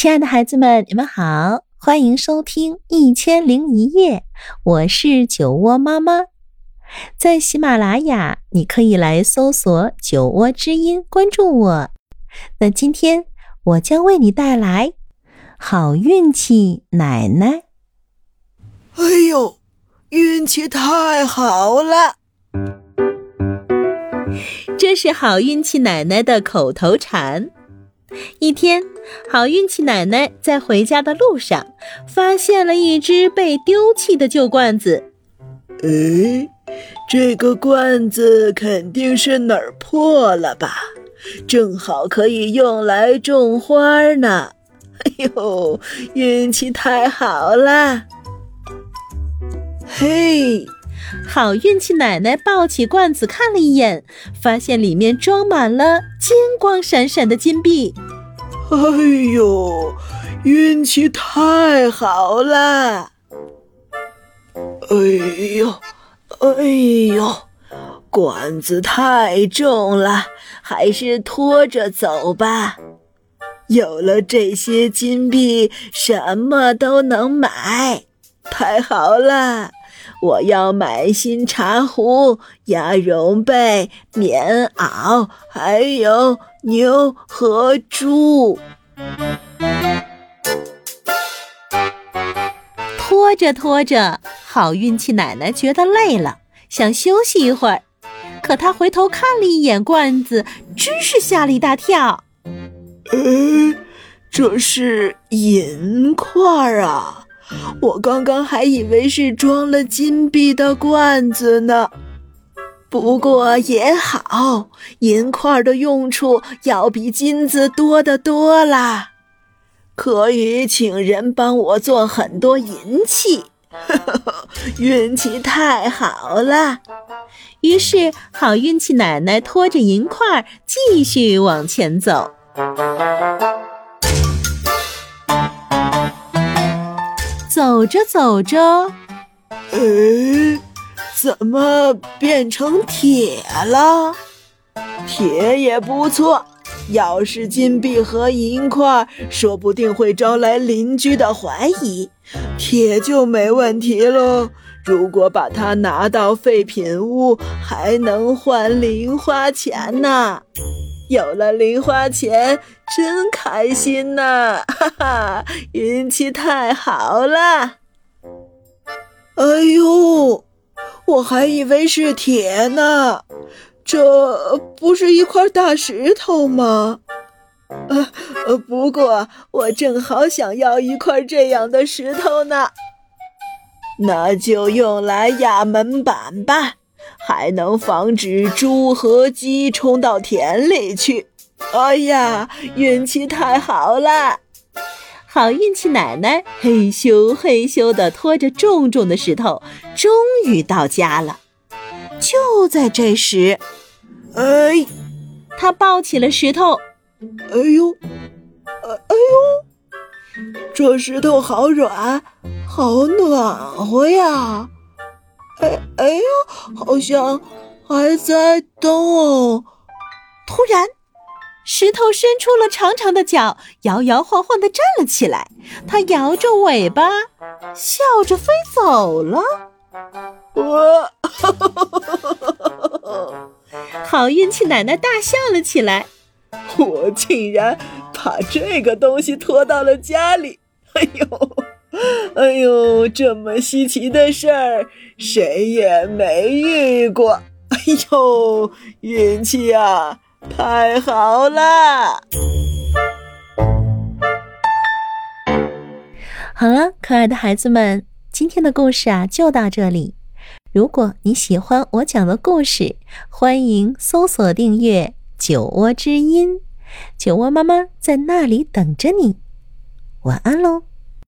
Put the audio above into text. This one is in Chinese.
亲爱的孩子们，你们好，欢迎收听《一千零一夜》，我是酒窝妈妈。在喜马拉雅，你可以来搜索“酒窝之音”，关注我。那今天我将为你带来好运气奶奶。哎呦，运气太好了！这是好运气奶奶的口头禅。一天，好运气奶奶在回家的路上，发现了一只被丢弃的旧罐子。哎，这个罐子肯定是哪儿破了吧？正好可以用来种花呢。哎呦，运气太好了！嘿。好运气奶奶抱起罐子看了一眼，发现里面装满了金光闪闪的金币。哎呦，运气太好了！哎呦，哎呦，罐子太重了，还是拖着走吧。有了这些金币，什么都能买，太好了！我要买新茶壶、鸭绒被、棉袄，还有牛和猪。拖着拖着，好运气奶奶觉得累了，想休息一会儿。可她回头看了一眼罐子，真是吓了一大跳。呃，这是银块啊！我刚刚还以为是装了金币的罐子呢，不过也好，银块的用处要比金子多得多啦，可以请人帮我做很多银器，运气太好了。于是，好运气奶奶拖着银块继续往前走。走着走着，哎，怎么变成铁了？铁也不错，要是金币和银块，说不定会招来邻居的怀疑。铁就没问题喽。如果把它拿到废品屋，还能换零花钱呢。有了零花钱，真开心呐！哈哈，运气太好了！哎呦，我还以为是铁呢，这不是一块大石头吗？呃呃，不过我正好想要一块这样的石头呢，那就用来压门板吧。还能防止猪和鸡冲到田里去。哎呀，运气太好了！好运气奶奶嘿咻嘿咻地拖着重重的石头，终于到家了。就在这时，哎，他抱起了石头。哎呦，哎哎呦，这石头好软，好暖和呀！哎哎呦，好像还在动。突然，石头伸出了长长的脚，摇摇晃晃地站了起来。它摇着尾巴，笑着飞走了。我，好运气奶奶大笑了起来。我竟然把这个东西拖到了家里。哎呦！哎呦，这么稀奇的事儿，谁也没遇过。哎呦，运气啊，太好了！好了，可爱的孩子们，今天的故事啊就到这里。如果你喜欢我讲的故事，欢迎搜索订阅“酒窝之音”，酒窝妈妈在那里等着你。晚安喽！